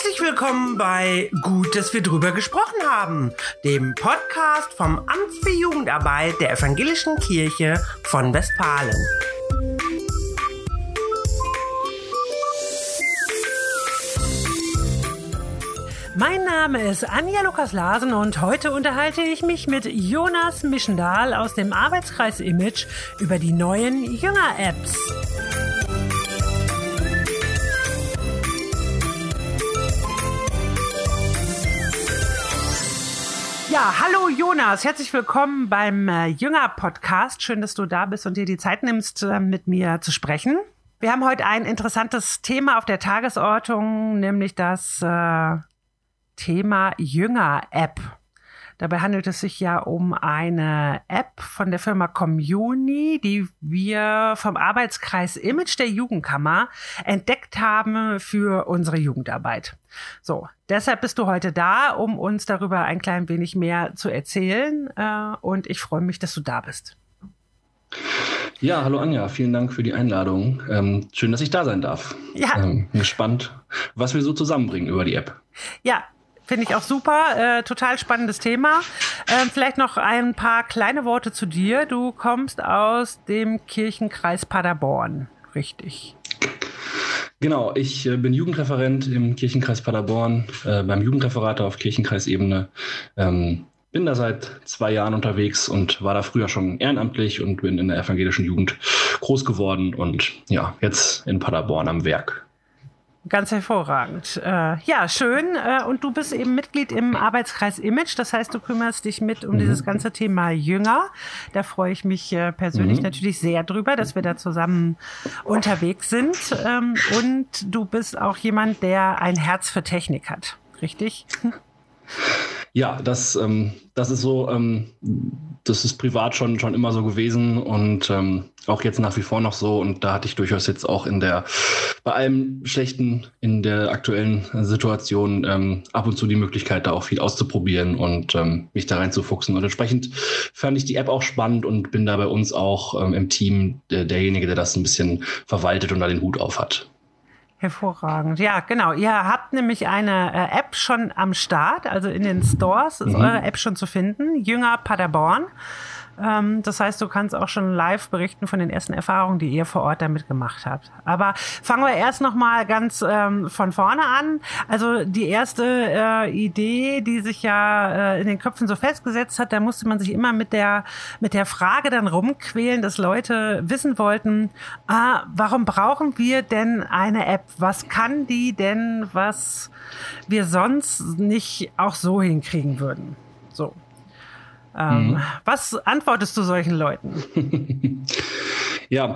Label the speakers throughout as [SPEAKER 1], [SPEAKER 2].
[SPEAKER 1] Herzlich willkommen bei Gut, dass wir drüber gesprochen haben, dem Podcast vom Amt für Jugendarbeit der Evangelischen Kirche von Westfalen. Mein Name ist Anja Lukas Larsen und heute unterhalte ich mich mit Jonas Mischendahl aus dem Arbeitskreis Image über die neuen Jünger-Apps. Ja, hallo Jonas, herzlich willkommen beim äh, Jünger-Podcast. Schön, dass du da bist und dir die Zeit nimmst, äh, mit mir zu sprechen. Wir haben heute ein interessantes Thema auf der Tagesordnung, nämlich das äh, Thema Jünger-App. Dabei handelt es sich ja um eine App von der Firma Communi, die wir vom Arbeitskreis Image der Jugendkammer entdeckt haben für unsere Jugendarbeit. So, deshalb bist du heute da, um uns darüber ein klein wenig mehr zu erzählen. Äh, und ich freue mich, dass du da bist.
[SPEAKER 2] Ja, hallo Anja, vielen Dank für die Einladung. Ähm, schön, dass ich da sein darf. Ja. Ähm, gespannt, was wir so zusammenbringen über die App.
[SPEAKER 1] Ja, Finde ich auch super. Äh, total spannendes Thema. Ähm, vielleicht noch ein paar kleine Worte zu dir. Du kommst aus dem Kirchenkreis Paderborn, richtig?
[SPEAKER 2] Genau, ich äh, bin Jugendreferent im Kirchenkreis Paderborn, äh, beim Jugendreferat auf Kirchenkreisebene. Ähm, bin da seit zwei Jahren unterwegs und war da früher schon ehrenamtlich und bin in der evangelischen Jugend groß geworden und ja, jetzt in Paderborn am Werk.
[SPEAKER 1] Ganz hervorragend. Äh, ja, schön. Äh, und du bist eben Mitglied im Arbeitskreis Image. Das heißt, du kümmerst dich mit um mhm. dieses ganze Thema Jünger. Da freue ich mich äh, persönlich mhm. natürlich sehr drüber, dass wir da zusammen unterwegs sind. Ähm, und du bist auch jemand, der ein Herz für Technik hat. Richtig?
[SPEAKER 2] Ja, das, ähm, das ist so, ähm, das ist privat schon, schon immer so gewesen und ähm, auch jetzt nach wie vor noch so. Und da hatte ich durchaus jetzt auch in der, bei allem Schlechten in der aktuellen Situation ähm, ab und zu die Möglichkeit, da auch viel auszuprobieren und ähm, mich da reinzufuchsen. Und entsprechend fand ich die App auch spannend und bin da bei uns auch ähm, im Team der, derjenige, der das ein bisschen verwaltet und da den Hut auf hat.
[SPEAKER 1] Hervorragend. Ja, genau. Ihr habt nämlich eine äh, App schon am Start, also in den Stores ist mhm. eure App schon zu finden. Jünger Paderborn. Ähm, das heißt, du kannst auch schon live berichten von den ersten Erfahrungen, die ihr vor Ort damit gemacht habt. Aber fangen wir erst noch mal ganz ähm, von vorne an. Also die erste äh, Idee, die sich ja äh, in den Köpfen so festgesetzt hat, da musste man sich immer mit der mit der Frage dann rumquälen, dass Leute wissen wollten, ah, warum brauchen wir denn eine App? Was kann die denn, was wir sonst nicht auch so hinkriegen würden? So. Ähm, mhm. Was antwortest du solchen Leuten?
[SPEAKER 2] ja,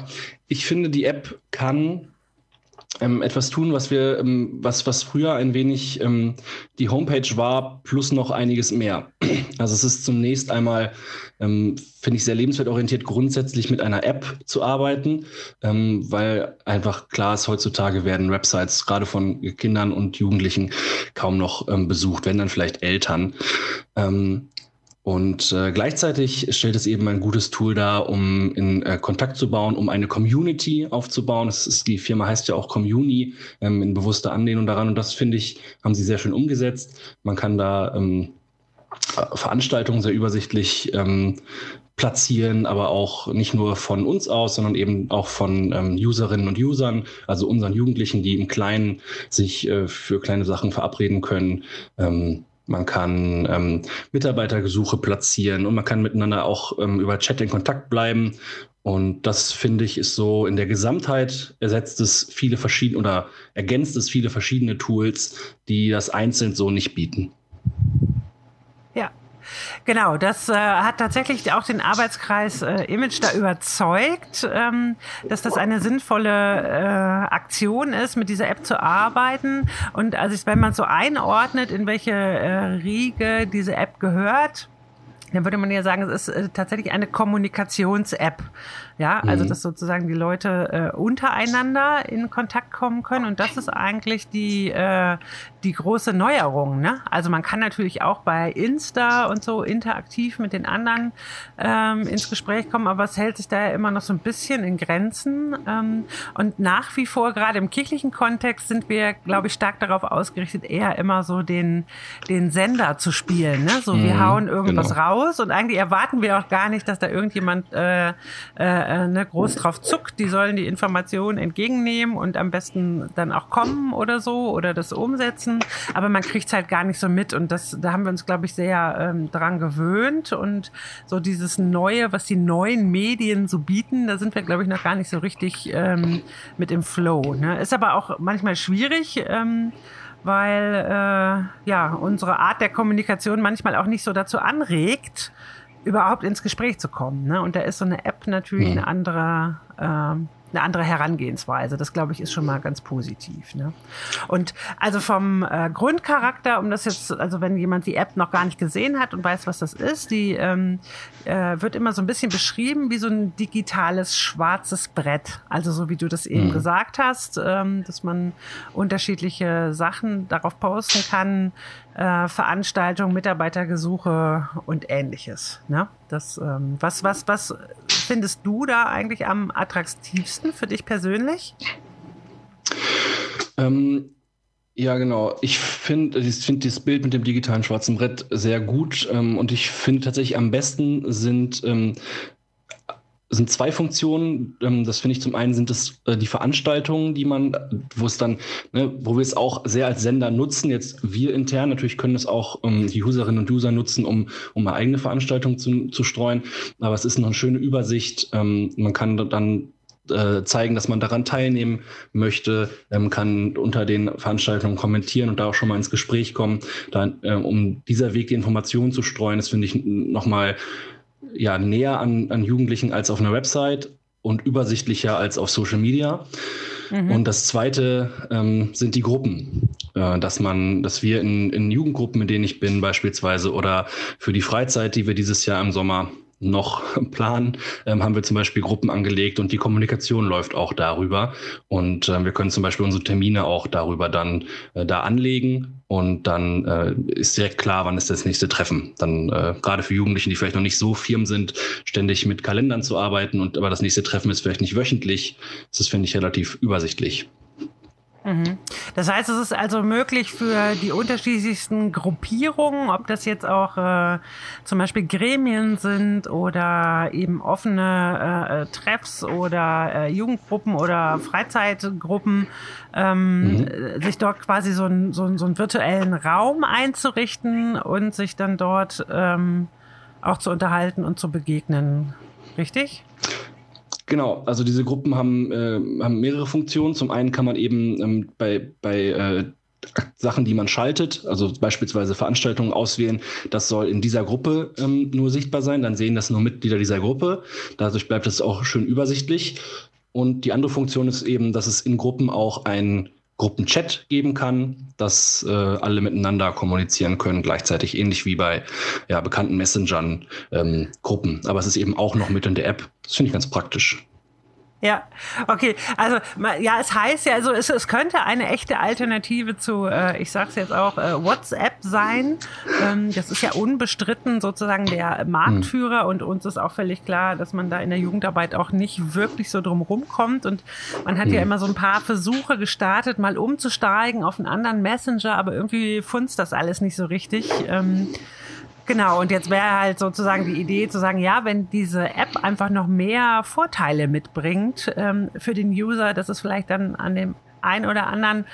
[SPEAKER 2] ich finde, die App kann ähm, etwas tun, was wir, ähm, was, was früher ein wenig ähm, die Homepage war, plus noch einiges mehr. Also es ist zunächst einmal, ähm, finde ich, sehr lebenswertorientiert, grundsätzlich mit einer App zu arbeiten, ähm, weil einfach klar ist, heutzutage werden Websites gerade von Kindern und Jugendlichen kaum noch ähm, besucht, wenn dann vielleicht Eltern. Und äh, gleichzeitig stellt es eben ein gutes Tool dar, um in äh, Kontakt zu bauen, um eine Community aufzubauen. Das ist, die Firma heißt ja auch Communi ähm, in bewusster Anlehnung daran. Und das finde ich, haben sie sehr schön umgesetzt. Man kann da ähm, Veranstaltungen sehr übersichtlich ähm, platzieren, aber auch nicht nur von uns aus, sondern eben auch von ähm, Userinnen und Usern, also unseren Jugendlichen, die im Kleinen sich äh, für kleine Sachen verabreden können. Ähm, man kann ähm, Mitarbeitergesuche platzieren und man kann miteinander auch ähm, über Chat in Kontakt bleiben. Und das finde ich ist so in der Gesamtheit ersetzt es viele verschiedene oder ergänzt es viele verschiedene Tools, die das einzeln so nicht bieten.
[SPEAKER 1] Genau, das äh, hat tatsächlich auch den Arbeitskreis äh, Image da überzeugt, ähm, dass das eine sinnvolle äh, Aktion ist, mit dieser App zu arbeiten. Und also wenn man so einordnet, in welche äh, Riege diese App gehört, dann würde man ja sagen, es ist äh, tatsächlich eine Kommunikations-App. Ja, also mhm. dass sozusagen die Leute äh, untereinander in Kontakt kommen können. Und das ist eigentlich die, äh, die große Neuerung. Ne? Also man kann natürlich auch bei Insta und so interaktiv mit den anderen ähm, ins Gespräch kommen, aber es hält sich da ja immer noch so ein bisschen in Grenzen. Ähm, und nach wie vor, gerade im kirchlichen Kontext, sind wir, glaube ich, stark darauf ausgerichtet, eher immer so den, den Sender zu spielen. Ne? So, mhm, wir hauen irgendwas genau. raus und eigentlich erwarten wir auch gar nicht, dass da irgendjemand äh, äh, äh, ne, groß drauf zuckt. Die sollen die Informationen entgegennehmen und am besten dann auch kommen oder so oder das umsetzen. Aber man kriegt es halt gar nicht so mit und das, da haben wir uns, glaube ich, sehr ähm, dran gewöhnt und so dieses Neue, was die neuen Medien so bieten, da sind wir, glaube ich, noch gar nicht so richtig ähm, mit im Flow. Ne? Ist aber auch manchmal schwierig. Ähm, weil äh, ja unsere Art der Kommunikation manchmal auch nicht so dazu anregt, überhaupt ins Gespräch zu kommen. Ne? Und da ist so eine App natürlich mhm. eine andere, ähm, eine andere Herangehensweise. Das glaube ich ist schon mal ganz positiv. Ne? Und also vom äh, Grundcharakter, um das jetzt, also wenn jemand die App noch gar nicht gesehen hat und weiß, was das ist, die ähm, äh, wird immer so ein bisschen beschrieben wie so ein digitales schwarzes Brett. Also so wie du das eben mhm. gesagt hast, ähm, dass man unterschiedliche Sachen darauf posten kann, äh, Veranstaltungen, Mitarbeitergesuche und ähnliches. Ne? Das, ähm, was, was, was findest du da eigentlich am attraktivsten für dich persönlich?
[SPEAKER 2] Ähm, ja, genau. Ich finde ich find dieses Bild mit dem digitalen schwarzen Brett sehr gut. Ähm, und ich finde tatsächlich am besten sind ähm, sind zwei Funktionen. Ähm, das finde ich zum einen sind es äh, die Veranstaltungen, die man, wo es dann, ne, wo wir es auch sehr als Sender nutzen. Jetzt wir intern natürlich können es auch ähm, die Userinnen und User nutzen, um um eine eigene Veranstaltung zu, zu streuen. Aber es ist noch eine schöne Übersicht. Ähm, man kann dann äh, zeigen, dass man daran teilnehmen möchte, kann unter den Veranstaltungen kommentieren und da auch schon mal ins Gespräch kommen. Da, äh, um dieser Weg die Informationen zu streuen, das finde ich nochmal ja, näher an, an Jugendlichen als auf einer Website und übersichtlicher als auf Social Media. Mhm. Und das zweite ähm, sind die Gruppen, äh, dass man, dass wir in, in Jugendgruppen, in denen ich bin beispielsweise, oder für die Freizeit, die wir dieses Jahr im Sommer noch planen, ähm, haben wir zum Beispiel Gruppen angelegt und die Kommunikation läuft auch darüber. Und äh, wir können zum Beispiel unsere Termine auch darüber dann äh, da anlegen und dann äh, ist direkt klar, wann ist das nächste Treffen. Dann äh, gerade für Jugendliche, die vielleicht noch nicht so firm sind, ständig mit Kalendern zu arbeiten und aber das nächste Treffen ist vielleicht nicht wöchentlich. Das ist, finde ich, relativ übersichtlich.
[SPEAKER 1] Mhm. Das heißt, es ist also möglich für die unterschiedlichsten Gruppierungen, ob das jetzt auch äh, zum Beispiel Gremien sind oder eben offene äh, äh Treffs oder äh, Jugendgruppen oder Freizeitgruppen, ähm, mhm. sich dort quasi so, ein, so, so einen virtuellen Raum einzurichten und sich dann dort ähm, auch zu unterhalten und zu begegnen. Richtig?
[SPEAKER 2] Genau, also diese Gruppen haben, äh, haben mehrere Funktionen. Zum einen kann man eben ähm, bei, bei äh, Sachen, die man schaltet, also beispielsweise Veranstaltungen auswählen, das soll in dieser Gruppe ähm, nur sichtbar sein, dann sehen das nur Mitglieder dieser Gruppe. Dadurch bleibt es auch schön übersichtlich. Und die andere Funktion ist eben, dass es in Gruppen auch ein Gruppenchat geben kann, dass äh, alle miteinander kommunizieren können, gleichzeitig ähnlich wie bei ja, bekannten Messengern ähm, Gruppen. Aber es ist eben auch noch mit in der App. Das finde ich ganz praktisch.
[SPEAKER 1] Ja, okay. Also ja, es heißt ja, also es, es könnte eine echte Alternative zu, äh, ich sag's jetzt auch, äh, WhatsApp sein. Ähm, das ist ja unbestritten sozusagen der Marktführer mhm. und uns ist auch völlig klar, dass man da in der Jugendarbeit auch nicht wirklich so drum rumkommt. Und man hat mhm. ja immer so ein paar Versuche gestartet, mal umzusteigen auf einen anderen Messenger, aber irgendwie funzt das alles nicht so richtig. Ähm, Genau, und jetzt wäre halt sozusagen die Idee zu sagen, ja, wenn diese App einfach noch mehr Vorteile mitbringt ähm, für den User, dass es vielleicht dann an dem ein oder anderen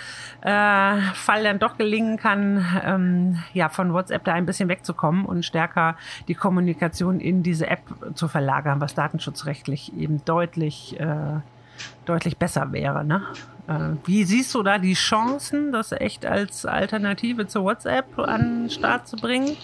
[SPEAKER 1] äh, Fall dann doch gelingen kann, ähm, ja, von WhatsApp da ein bisschen wegzukommen und stärker die Kommunikation in diese App zu verlagern, was datenschutzrechtlich eben deutlich, äh, deutlich besser wäre. Ne? Äh, wie siehst du da die Chancen, das echt als Alternative zu WhatsApp an den Start zu bringen?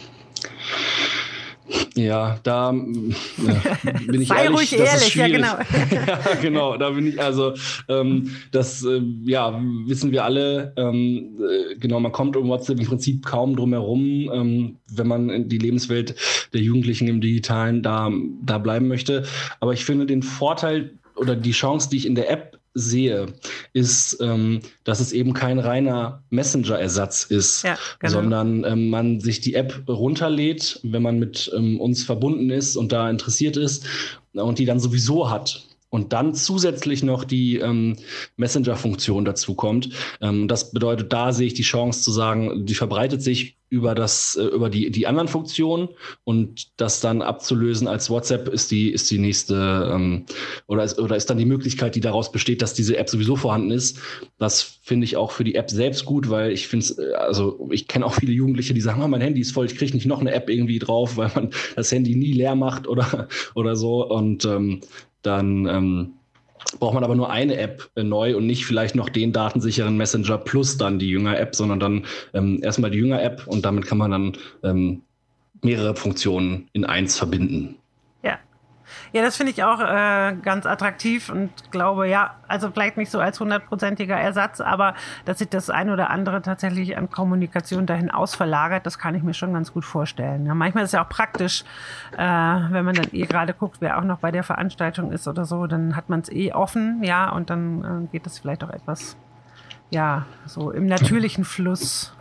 [SPEAKER 2] Ja, da ja, bin ich
[SPEAKER 1] Sei
[SPEAKER 2] ehrlich,
[SPEAKER 1] ruhig ehrlich, ja genau.
[SPEAKER 2] ja, genau, da bin ich, also ähm, das, äh, ja, wissen wir alle, ähm, äh, genau, man kommt um WhatsApp im Prinzip kaum drum herum, ähm, wenn man in die Lebenswelt der Jugendlichen im Digitalen da, da bleiben möchte. Aber ich finde den Vorteil oder die Chance, die ich in der App sehe, ist, ähm, dass es eben kein reiner Messenger-Ersatz ist, ja, genau. sondern ähm, man sich die App runterlädt, wenn man mit ähm, uns verbunden ist und da interessiert ist und die dann sowieso hat und dann zusätzlich noch die ähm, Messenger-Funktion dazu kommt. Ähm, das bedeutet, da sehe ich die Chance zu sagen, die verbreitet sich über das, äh, über die, die anderen Funktionen und das dann abzulösen als WhatsApp ist die, ist die nächste, ähm, oder, ist, oder ist dann die Möglichkeit, die daraus besteht, dass diese App sowieso vorhanden ist. Das finde ich auch für die App selbst gut, weil ich finde es, äh, also ich kenne auch viele Jugendliche, die sagen, oh, mein Handy ist voll, ich kriege nicht noch eine App irgendwie drauf, weil man das Handy nie leer macht oder, oder so. Und ähm, dann ähm, braucht man aber nur eine App äh, neu und nicht vielleicht noch den datensicheren Messenger plus dann die Jünger-App, sondern dann ähm, erstmal die Jünger-App und damit kann man dann ähm, mehrere Funktionen in eins verbinden.
[SPEAKER 1] Ja, das finde ich auch äh, ganz attraktiv und glaube, ja, also vielleicht nicht so als hundertprozentiger Ersatz, aber dass sich das ein oder andere tatsächlich an Kommunikation dahin ausverlagert, das kann ich mir schon ganz gut vorstellen. Ja, manchmal ist es ja auch praktisch, äh, wenn man dann eh gerade guckt, wer auch noch bei der Veranstaltung ist oder so, dann hat man es eh offen, ja, und dann äh, geht es vielleicht auch etwas, ja, so im natürlichen Fluss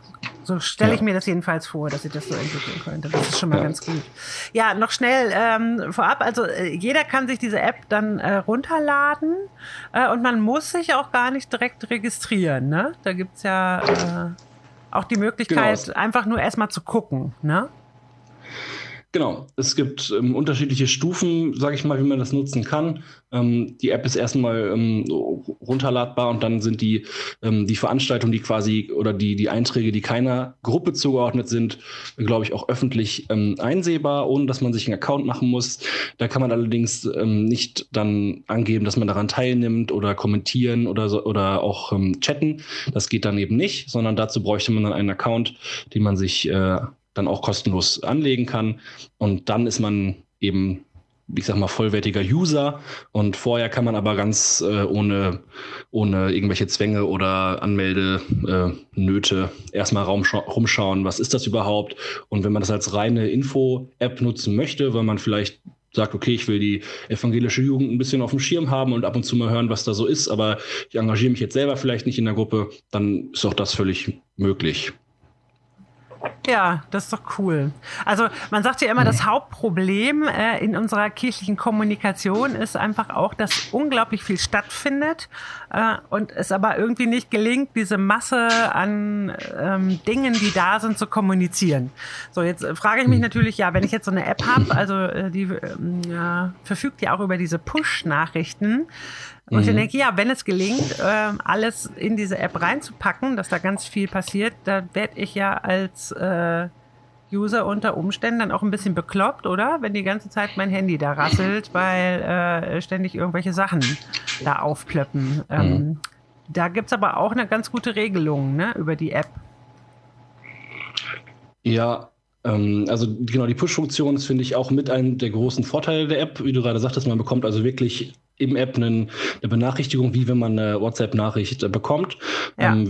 [SPEAKER 1] so stelle ja. ich mir das jedenfalls vor, dass ich das so entwickeln könnte. Das ist schon mal ja. ganz gut. Ja, noch schnell ähm, vorab. Also äh, jeder kann sich diese App dann äh, runterladen äh, und man muss sich auch gar nicht direkt registrieren. Ne? Da gibt's ja äh, auch die Möglichkeit, genau. einfach nur erstmal zu gucken. Ne?
[SPEAKER 2] Genau, es gibt ähm, unterschiedliche Stufen, sage ich mal, wie man das nutzen kann. Ähm, die App ist erstmal ähm, runterladbar und dann sind die, ähm, die Veranstaltungen, die quasi oder die, die Einträge, die keiner Gruppe zugeordnet sind, glaube ich, auch öffentlich ähm, einsehbar, ohne dass man sich einen Account machen muss. Da kann man allerdings ähm, nicht dann angeben, dass man daran teilnimmt oder kommentieren oder, so, oder auch chatten. Das geht dann eben nicht, sondern dazu bräuchte man dann einen Account, den man sich äh, dann auch kostenlos anlegen kann. Und dann ist man eben, ich sag mal, vollwertiger User. Und vorher kann man aber ganz äh, ohne, ohne irgendwelche Zwänge oder Anmeldenöte äh, erstmal rumschauen, was ist das überhaupt? Und wenn man das als reine Info-App nutzen möchte, weil man vielleicht sagt, okay, ich will die evangelische Jugend ein bisschen auf dem Schirm haben und ab und zu mal hören, was da so ist, aber ich engagiere mich jetzt selber vielleicht nicht in der Gruppe, dann ist auch das völlig möglich.
[SPEAKER 1] Ja, das ist doch cool. Also man sagt ja immer, das Hauptproblem äh, in unserer kirchlichen Kommunikation ist einfach auch, dass unglaublich viel stattfindet äh, und es aber irgendwie nicht gelingt, diese Masse an ähm, Dingen, die da sind, zu kommunizieren. So, jetzt frage ich mich natürlich, ja, wenn ich jetzt so eine App habe, also äh, die ähm, ja, verfügt ja auch über diese Push-Nachrichten, und mhm. ich denke, ja, wenn es gelingt, äh, alles in diese App reinzupacken, dass da ganz viel passiert, da werde ich ja als äh, User unter Umständen dann auch ein bisschen bekloppt, oder? Wenn die ganze Zeit mein Handy da rasselt, weil äh, ständig irgendwelche Sachen da aufplöppen. Ähm, mhm. Da gibt es aber auch eine ganz gute Regelung ne, über die App.
[SPEAKER 2] Ja, ähm, also genau, die Push-Funktion ist, finde ich, auch mit einem der großen Vorteile der App. Wie du gerade sagtest, man bekommt also wirklich im App einen, eine Benachrichtigung, wie wenn man eine WhatsApp-Nachricht bekommt. Ja. Ähm,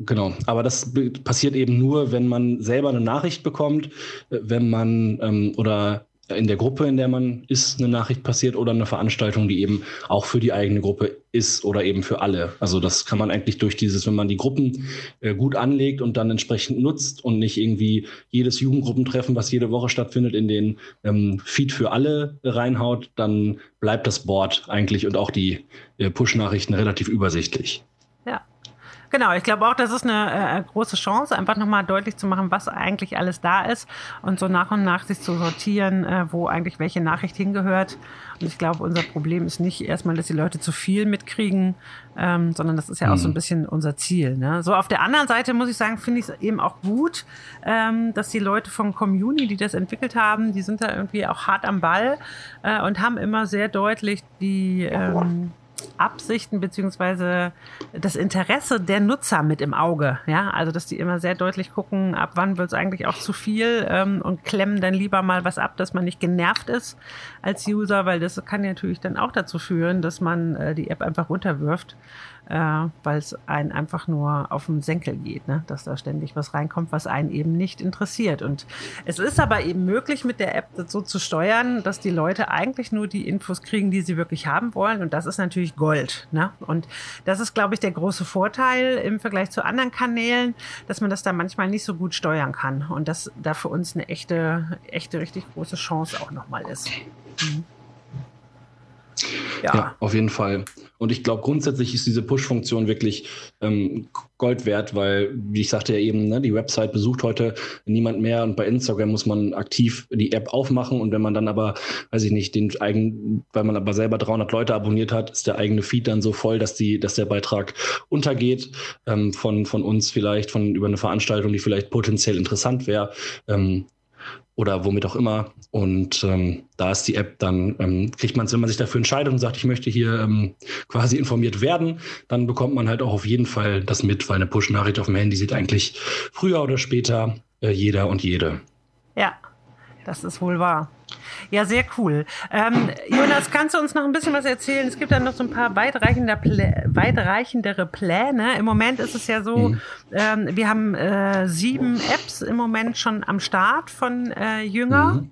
[SPEAKER 2] Genau, aber das passiert eben nur, wenn man selber eine Nachricht bekommt, wenn man ähm, oder in der Gruppe, in der man ist, eine Nachricht passiert oder eine Veranstaltung, die eben auch für die eigene Gruppe ist oder eben für alle. Also das kann man eigentlich durch dieses, wenn man die Gruppen äh, gut anlegt und dann entsprechend nutzt und nicht irgendwie jedes Jugendgruppentreffen, was jede Woche stattfindet, in den ähm, Feed für alle reinhaut, dann bleibt das Board eigentlich und auch die äh, Push-Nachrichten relativ übersichtlich.
[SPEAKER 1] Genau, ich glaube auch, das ist eine äh, große Chance, einfach nochmal deutlich zu machen, was eigentlich alles da ist und so nach und nach sich zu sortieren, äh, wo eigentlich welche Nachricht hingehört. Und ich glaube, unser Problem ist nicht erstmal, dass die Leute zu viel mitkriegen, ähm, sondern das ist ja auch so ein mhm. bisschen unser Ziel. Ne? So auf der anderen Seite muss ich sagen, finde ich es eben auch gut, ähm, dass die Leute vom Community, die das entwickelt haben, die sind da irgendwie auch hart am Ball äh, und haben immer sehr deutlich die ähm, Absichten beziehungsweise das Interesse der Nutzer mit im Auge. Ja, also dass die immer sehr deutlich gucken, ab wann wird es eigentlich auch zu viel ähm, und klemmen dann lieber mal was ab, dass man nicht genervt ist als User, weil das kann ja natürlich dann auch dazu führen, dass man äh, die App einfach runterwirft äh, weil es einen einfach nur auf den Senkel geht, ne? dass da ständig was reinkommt, was einen eben nicht interessiert. Und es ist aber eben möglich, mit der App das so zu steuern, dass die Leute eigentlich nur die Infos kriegen, die sie wirklich haben wollen. Und das ist natürlich Gold. Ne? Und das ist, glaube ich, der große Vorteil im Vergleich zu anderen Kanälen, dass man das da manchmal nicht so gut steuern kann. Und das da für uns eine echte, echte, richtig große Chance auch nochmal ist. Mhm.
[SPEAKER 2] Ja. ja. auf jeden Fall. Und ich glaube, grundsätzlich ist diese Push-Funktion wirklich ähm, Gold wert, weil, wie ich sagte ja eben, ne, die Website besucht heute niemand mehr und bei Instagram muss man aktiv die App aufmachen und wenn man dann aber, weiß ich nicht, den eigenen, weil man aber selber 300 Leute abonniert hat, ist der eigene Feed dann so voll, dass die, dass der Beitrag untergeht ähm, von, von uns vielleicht, von über eine Veranstaltung, die vielleicht potenziell interessant wäre. Ähm, oder womit auch immer. Und ähm, da ist die App, dann ähm, kriegt man es, wenn man sich dafür entscheidet und sagt, ich möchte hier ähm, quasi informiert werden, dann bekommt man halt auch auf jeden Fall das mit, weil eine Push-Nachricht auf dem Handy sieht eigentlich früher oder später äh, jeder und jede.
[SPEAKER 1] Ja, das ist wohl wahr. Ja, sehr cool. Ähm, Jonas, kannst du uns noch ein bisschen was erzählen? Es gibt dann noch so ein paar weitreichender Plä weitreichendere Pläne. Im Moment ist es ja so, mhm. ähm, wir haben äh, sieben Apps im Moment schon am Start von äh, Jünger. Mhm.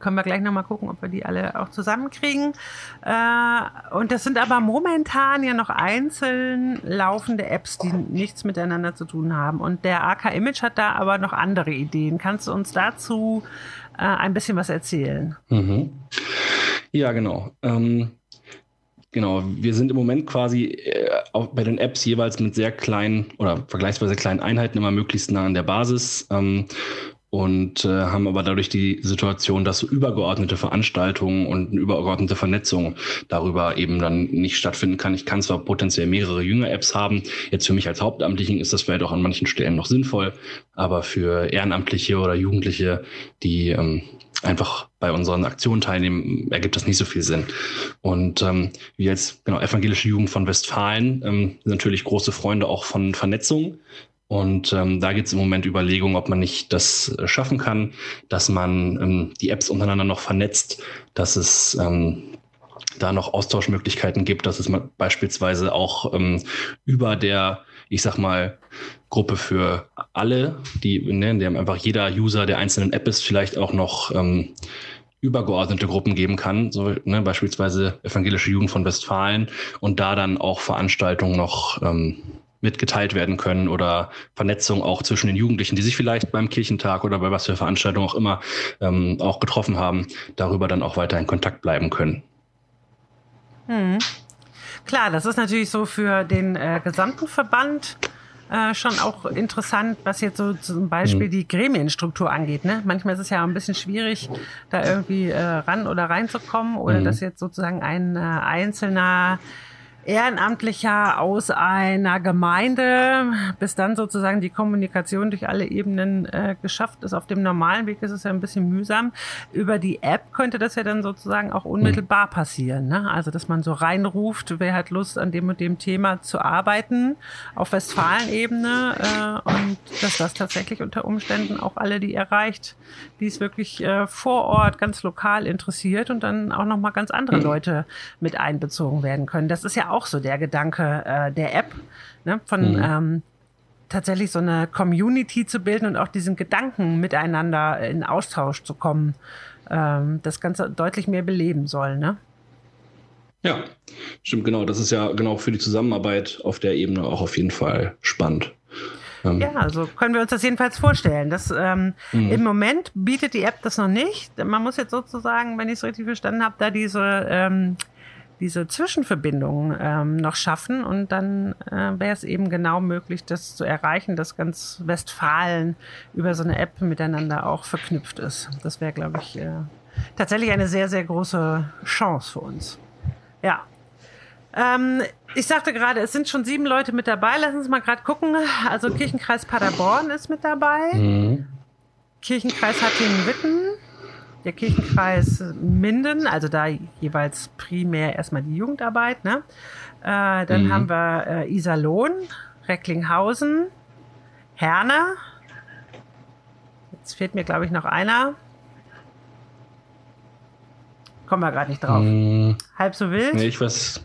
[SPEAKER 1] Können wir gleich nochmal gucken, ob wir die alle auch zusammenkriegen. Äh, und das sind aber momentan ja noch einzeln laufende Apps, die nichts miteinander zu tun haben. Und der AK Image hat da aber noch andere Ideen. Kannst du uns dazu äh, ein bisschen was erzählen.
[SPEAKER 2] Mhm. Ja, genau. Ähm, genau, wir sind im Moment quasi äh, bei den Apps jeweils mit sehr kleinen oder vergleichsweise kleinen Einheiten immer möglichst nah an der Basis. Ähm, und äh, haben aber dadurch die Situation, dass so übergeordnete Veranstaltungen und eine übergeordnete Vernetzung darüber eben dann nicht stattfinden kann. Ich kann zwar potenziell mehrere Jünger-Apps haben, jetzt für mich als Hauptamtlichen ist das vielleicht auch an manchen Stellen noch sinnvoll, aber für Ehrenamtliche oder Jugendliche, die ähm, einfach bei unseren Aktionen teilnehmen, ergibt das nicht so viel Sinn. Und ähm, wir als genau, evangelische Jugend von Westfalen ähm, sind natürlich große Freunde auch von Vernetzung. Und ähm, da gibt es im Moment Überlegungen, ob man nicht das äh, schaffen kann, dass man ähm, die Apps untereinander noch vernetzt, dass es ähm, da noch Austauschmöglichkeiten gibt, dass es beispielsweise auch ähm, über der, ich sag mal, Gruppe für alle, die, ne, in der einfach jeder User der einzelnen App ist, vielleicht auch noch ähm, übergeordnete Gruppen geben kann, so ne, beispielsweise Evangelische Jugend von Westfalen und da dann auch Veranstaltungen noch ähm, mitgeteilt werden können oder Vernetzung auch zwischen den Jugendlichen, die sich vielleicht beim Kirchentag oder bei was für Veranstaltungen auch immer ähm, auch getroffen haben, darüber dann auch weiter in Kontakt bleiben können.
[SPEAKER 1] Hm. Klar, das ist natürlich so für den äh, gesamten Verband äh, schon auch interessant, was jetzt so zum Beispiel mhm. die Gremienstruktur angeht. Ne? Manchmal ist es ja ein bisschen schwierig, da irgendwie äh, ran oder reinzukommen oder mhm. dass jetzt sozusagen ein äh, einzelner Ehrenamtlicher aus einer Gemeinde, bis dann sozusagen die Kommunikation durch alle Ebenen äh, geschafft ist. Auf dem normalen Weg ist es ja ein bisschen mühsam. Über die App könnte das ja dann sozusagen auch unmittelbar passieren. Ne? Also, dass man so reinruft, wer hat Lust, an dem und dem Thema zu arbeiten, auf Westfalenebene äh, und dass das tatsächlich unter Umständen auch alle, die erreicht, die es wirklich äh, vor Ort ganz lokal interessiert und dann auch nochmal ganz andere mhm. Leute mit einbezogen werden können. Das ist ja auch so der Gedanke äh, der App, ne? von mhm. ähm, tatsächlich so eine Community zu bilden und auch diesen Gedanken miteinander in Austausch zu kommen, ähm, das Ganze deutlich mehr beleben soll. Ne?
[SPEAKER 2] Ja, stimmt, genau. Das ist ja genau für die Zusammenarbeit auf der Ebene auch auf jeden Fall spannend.
[SPEAKER 1] Ähm, ja, also können wir uns das jedenfalls vorstellen. Das, ähm, mhm. Im Moment bietet die App das noch nicht. Man muss jetzt sozusagen, wenn ich es richtig verstanden habe, da diese ähm, diese Zwischenverbindung ähm, noch schaffen und dann äh, wäre es eben genau möglich, das zu erreichen, dass ganz Westfalen über so eine App miteinander auch verknüpft ist. Das wäre, glaube ich, äh, tatsächlich eine sehr, sehr große Chance für uns. Ja. Ähm, ich sagte gerade, es sind schon sieben Leute mit dabei. Lass uns mal gerade gucken. Also Kirchenkreis Paderborn ist mit dabei. Mhm. Kirchenkreis Hattingen-Witten. Der Kirchenkreis Minden, also da jeweils primär erstmal die Jugendarbeit. Ne? Äh, dann mhm. haben wir äh, Iserlohn, Recklinghausen, Herne. Jetzt fehlt mir, glaube ich, noch einer. Kommen wir gerade nicht drauf. Mhm. Halb so wild.
[SPEAKER 2] Nee, ich weiß.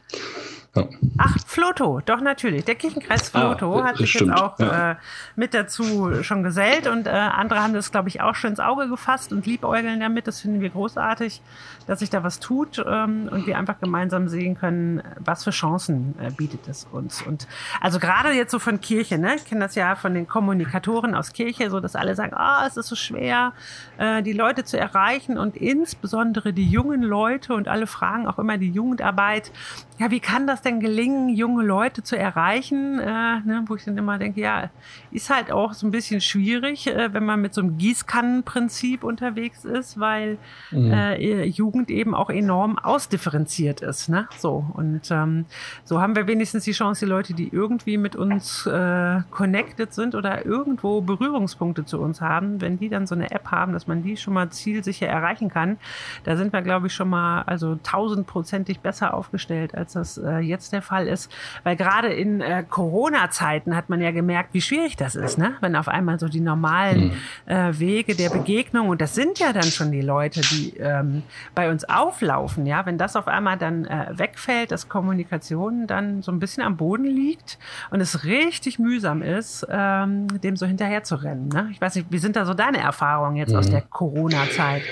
[SPEAKER 1] Ach, Floto, doch natürlich. Der Kirchenkreis ah, Floto ah, hat sich stimmt, jetzt auch ja. äh, mit dazu schon gesellt und äh, andere haben das, glaube ich, auch schon ins Auge gefasst und liebäugeln damit. Das finden wir großartig, dass sich da was tut ähm, und wir einfach gemeinsam sehen können, was für Chancen äh, bietet es uns. Und also gerade jetzt so von Kirche, ne? Ich kenne das ja von den Kommunikatoren aus Kirche, so dass alle sagen, ah, oh, es ist so schwer, äh, die Leute zu erreichen und insbesondere die jungen Leute und alle fragen auch immer die Jugendarbeit, ja, wie kann das denn gelingen, junge Leute zu erreichen? Äh, ne, wo ich dann immer denke, ja, ist halt auch so ein bisschen schwierig, äh, wenn man mit so einem Gießkannenprinzip unterwegs ist, weil mhm. äh, Jugend eben auch enorm ausdifferenziert ist. Ne? So und ähm, so haben wir wenigstens die Chance, die Leute, die irgendwie mit uns äh, connected sind oder irgendwo Berührungspunkte zu uns haben, wenn die dann so eine App haben, dass man die schon mal zielsicher erreichen kann, da sind wir, glaube ich, schon mal also tausendprozentig besser aufgestellt, als das äh, jetzt der Fall ist. Weil gerade in äh, Corona-Zeiten hat man ja gemerkt, wie schwierig das ist, ne? Wenn auf einmal so die normalen mhm. äh, Wege der Begegnung, und das sind ja dann schon die Leute, die ähm, bei uns auflaufen, ja, wenn das auf einmal dann äh, wegfällt, dass Kommunikation dann so ein bisschen am Boden liegt und es richtig mühsam ist, ähm, dem so hinterher zu rennen. Ne? Ich weiß nicht, wie sind da so deine Erfahrungen jetzt mhm. aus der Corona-Zeit?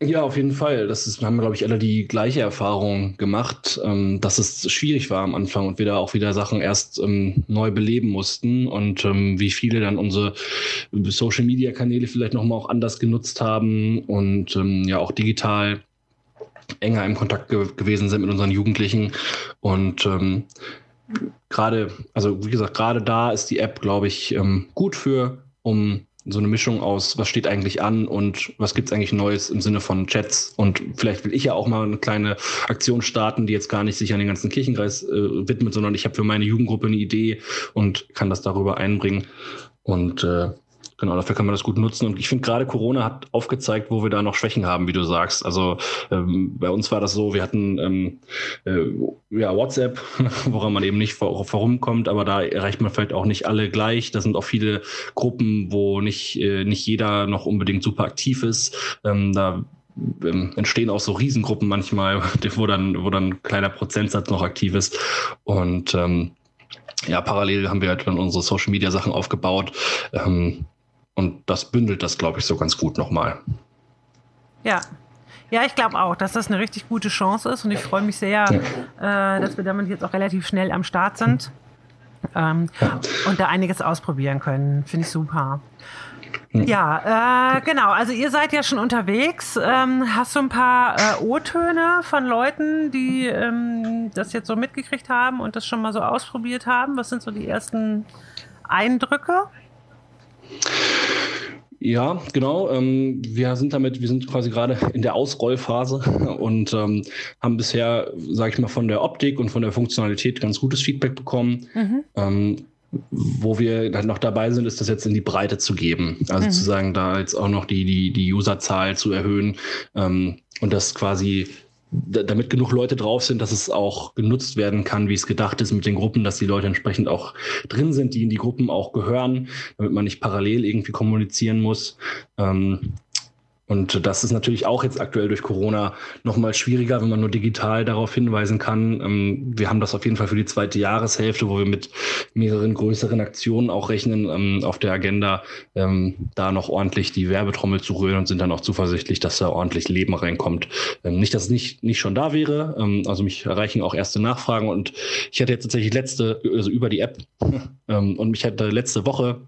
[SPEAKER 2] Ja, auf jeden Fall. Das ist, haben glaube ich, alle die gleiche Erfahrung gemacht, ähm, dass es schwierig war am Anfang und wir da auch wieder Sachen erst ähm, neu beleben mussten und ähm, wie viele dann unsere Social Media Kanäle vielleicht nochmal auch anders genutzt haben und ähm, ja auch digital enger im Kontakt ge gewesen sind mit unseren Jugendlichen und ähm, gerade, also wie gesagt, gerade da ist die App, glaube ich, ähm, gut für, um so eine Mischung aus, was steht eigentlich an und was gibt es eigentlich Neues im Sinne von Chats. Und vielleicht will ich ja auch mal eine kleine Aktion starten, die jetzt gar nicht sich an den ganzen Kirchenkreis äh, widmet, sondern ich habe für meine Jugendgruppe eine Idee und kann das darüber einbringen. Und äh, Genau, dafür kann man das gut nutzen. Und ich finde gerade Corona hat aufgezeigt, wo wir da noch Schwächen haben, wie du sagst. Also ähm, bei uns war das so, wir hatten ähm, äh, ja, WhatsApp, woran man eben nicht vor, vorumkommt, aber da erreicht man vielleicht auch nicht alle gleich. Da sind auch viele Gruppen, wo nicht, äh, nicht jeder noch unbedingt super aktiv ist. Ähm, da ähm, entstehen auch so Riesengruppen manchmal, wo dann, wo dann ein kleiner Prozentsatz noch aktiv ist. Und ähm, ja, parallel haben wir halt dann unsere Social Media Sachen aufgebaut. Ähm, und das bündelt das, glaube ich, so ganz gut nochmal.
[SPEAKER 1] Ja. Ja, ich glaube auch, dass das eine richtig gute Chance ist und ich freue mich sehr, ja. äh, dass wir damit jetzt auch relativ schnell am Start sind ähm, ja. und da einiges ausprobieren können. Finde ich super. Ja, äh, genau. Also ihr seid ja schon unterwegs. Ähm, hast du ein paar äh, O-Töne von Leuten, die ähm, das jetzt so mitgekriegt haben und das schon mal so ausprobiert haben? Was sind so die ersten Eindrücke?
[SPEAKER 2] Ja, genau. Ähm, wir sind damit, wir sind quasi gerade in der Ausrollphase und ähm, haben bisher, sage ich mal, von der Optik und von der Funktionalität ganz gutes Feedback bekommen. Mhm. Ähm, wo wir dann noch dabei sind, ist das jetzt in die Breite zu geben. Also mhm. zu sagen, da jetzt auch noch die, die, die Userzahl zu erhöhen ähm, und das quasi damit genug Leute drauf sind, dass es auch genutzt werden kann, wie es gedacht ist mit den Gruppen, dass die Leute entsprechend auch drin sind, die in die Gruppen auch gehören, damit man nicht parallel irgendwie kommunizieren muss. Ähm, und das ist natürlich auch jetzt aktuell durch Corona nochmal schwieriger, wenn man nur digital darauf hinweisen kann. Ähm, wir haben das auf jeden Fall für die zweite Jahreshälfte, wo wir mit mehreren größeren Aktionen auch rechnen, ähm, auf der Agenda ähm, da noch ordentlich die Werbetrommel zu rühren und sind dann auch zuversichtlich, dass da ordentlich Leben reinkommt. Nicht, dass es nicht, nicht schon da wäre. Also mich erreichen auch erste Nachfragen und ich hatte jetzt tatsächlich letzte, also über die App und mich hatte letzte Woche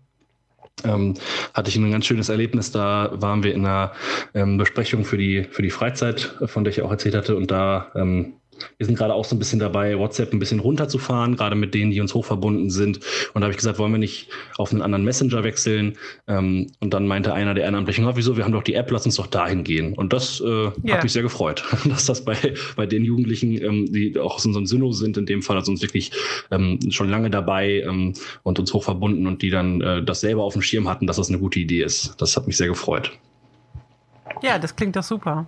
[SPEAKER 2] ähm, hatte ich ein ganz schönes Erlebnis. Da waren wir in einer ähm, Besprechung für die, für die Freizeit, von der ich auch erzählt hatte. Und da ähm, wir sind gerade auch so ein bisschen dabei, WhatsApp ein bisschen runterzufahren, gerade mit denen, die uns hochverbunden sind. Und da habe ich gesagt, wollen wir nicht auf einen anderen Messenger wechseln? Ähm, und dann meinte einer der Ehrenamtlichen, oh, wieso, wir haben doch die App, lass uns doch dahin gehen. Und das äh, yeah. hat mich sehr gefreut, dass das bei, bei den Jugendlichen, ähm, die auch aus unserem Synno sind, in dem Fall, also uns wirklich ähm, schon lange dabei ähm, und uns hochverbunden und die dann äh, das selber auf dem Schirm hatten, dass das eine gute Idee ist. Das hat mich sehr gefreut.
[SPEAKER 1] Ja, das klingt doch super.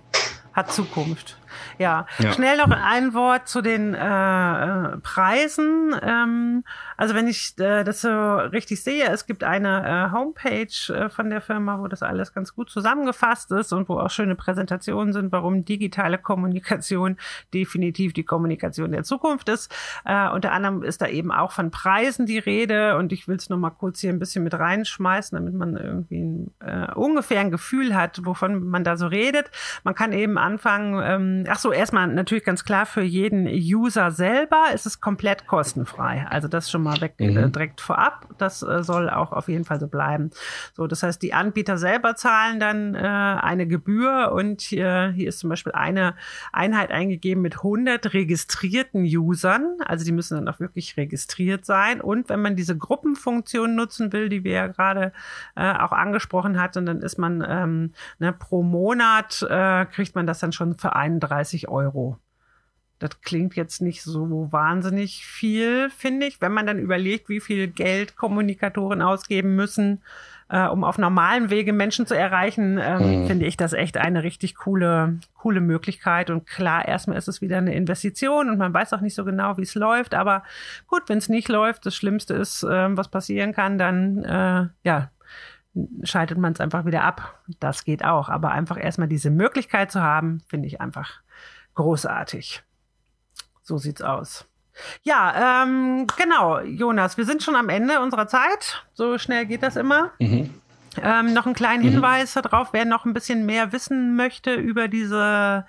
[SPEAKER 1] Hat Zukunft. Ja. ja. schnell noch ein Wort zu den äh, äh, Preisen. Ähm, also wenn ich äh, das so richtig sehe, es gibt eine äh, Homepage äh, von der Firma, wo das alles ganz gut zusammengefasst ist und wo auch schöne Präsentationen sind, warum digitale Kommunikation definitiv die Kommunikation der Zukunft ist. Äh, unter anderem ist da eben auch von Preisen die Rede und ich will es nur mal kurz hier ein bisschen mit reinschmeißen, damit man irgendwie ein, äh, ungefähr ein Gefühl hat, wovon man da so redet. Man kann eben anfangen, ähm, ach so, erstmal natürlich ganz klar für jeden User selber ist es komplett kostenfrei. Also das schon mal weg mhm. äh, direkt vorab. Das äh, soll auch auf jeden Fall so bleiben. So, das heißt, die Anbieter selber zahlen dann äh, eine Gebühr und hier, hier ist zum Beispiel eine Einheit eingegeben mit 100 registrierten Usern. Also die müssen dann auch wirklich registriert sein. Und wenn man diese Gruppenfunktion nutzen will, die wir ja gerade äh, auch angesprochen hatten, dann ist man ähm, ne, pro Monat äh, kriegt man das dann schon für 31 Euro. Das klingt jetzt nicht so wahnsinnig viel, finde ich, wenn man dann überlegt, wie viel Geld Kommunikatoren ausgeben müssen, äh, um auf normalem Wege Menschen zu erreichen, ähm, mhm. finde ich das echt eine richtig coole, coole Möglichkeit. Und klar, erstmal ist es wieder eine Investition und man weiß auch nicht so genau, wie es läuft. Aber gut, wenn es nicht läuft, das Schlimmste ist, äh, was passieren kann, dann äh, ja, schaltet man es einfach wieder ab. Das geht auch. Aber einfach erstmal diese Möglichkeit zu haben, finde ich einfach großartig. So sieht's aus. Ja, ähm, genau, Jonas, wir sind schon am Ende unserer Zeit. So schnell geht das immer. Mhm. Ähm, noch einen kleinen mhm. Hinweis darauf, wer noch ein bisschen mehr wissen möchte über diese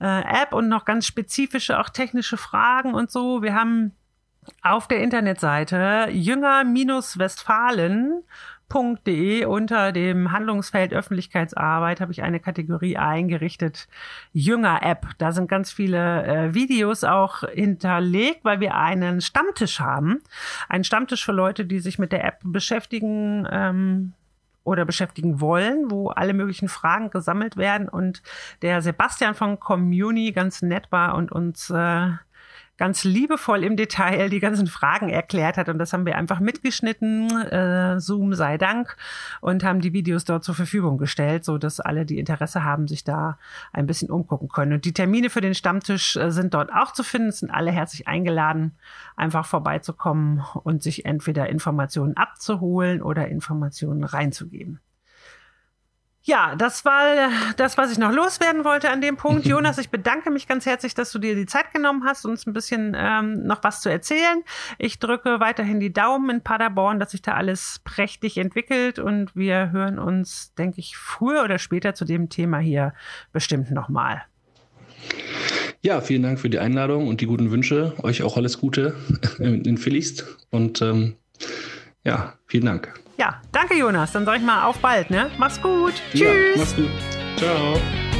[SPEAKER 1] äh, App und noch ganz spezifische, auch technische Fragen und so. Wir haben auf der Internetseite jünger-westfalen www.öffentlichkeitsarbeit.de unter dem Handlungsfeld Öffentlichkeitsarbeit habe ich eine Kategorie eingerichtet, Jünger-App. Da sind ganz viele äh, Videos auch hinterlegt, weil wir einen Stammtisch haben. Einen Stammtisch für Leute, die sich mit der App beschäftigen. Ähm, oder beschäftigen wollen, wo alle möglichen Fragen gesammelt werden und der Sebastian von Communi ganz nett war und uns äh, ganz liebevoll im Detail die ganzen Fragen erklärt hat. Und das haben wir einfach mitgeschnitten, äh, Zoom sei Dank, und haben die Videos dort zur Verfügung gestellt, so dass alle, die Interesse haben, sich da ein bisschen umgucken können. Und die Termine für den Stammtisch äh, sind dort auch zu finden, sind alle herzlich eingeladen, einfach vorbeizukommen und sich entweder Informationen abzuholen oder Informationen reinzugeben. Ja, das war das, was ich noch loswerden wollte an dem Punkt. Jonas, ich bedanke mich ganz herzlich, dass du dir die Zeit genommen hast, uns ein bisschen ähm, noch was zu erzählen. Ich drücke weiterhin die Daumen in Paderborn, dass sich da alles prächtig entwickelt und wir hören uns, denke ich, früher oder später zu dem Thema hier bestimmt nochmal.
[SPEAKER 2] Ja, vielen Dank für die Einladung und die guten Wünsche. Euch auch alles Gute in, Phillies und ähm, ja, vielen Dank.
[SPEAKER 1] Ja, danke Jonas. Dann sag ich mal auf bald, ne? Mach's gut. Tschüss. Ja, mach's gut. Ciao.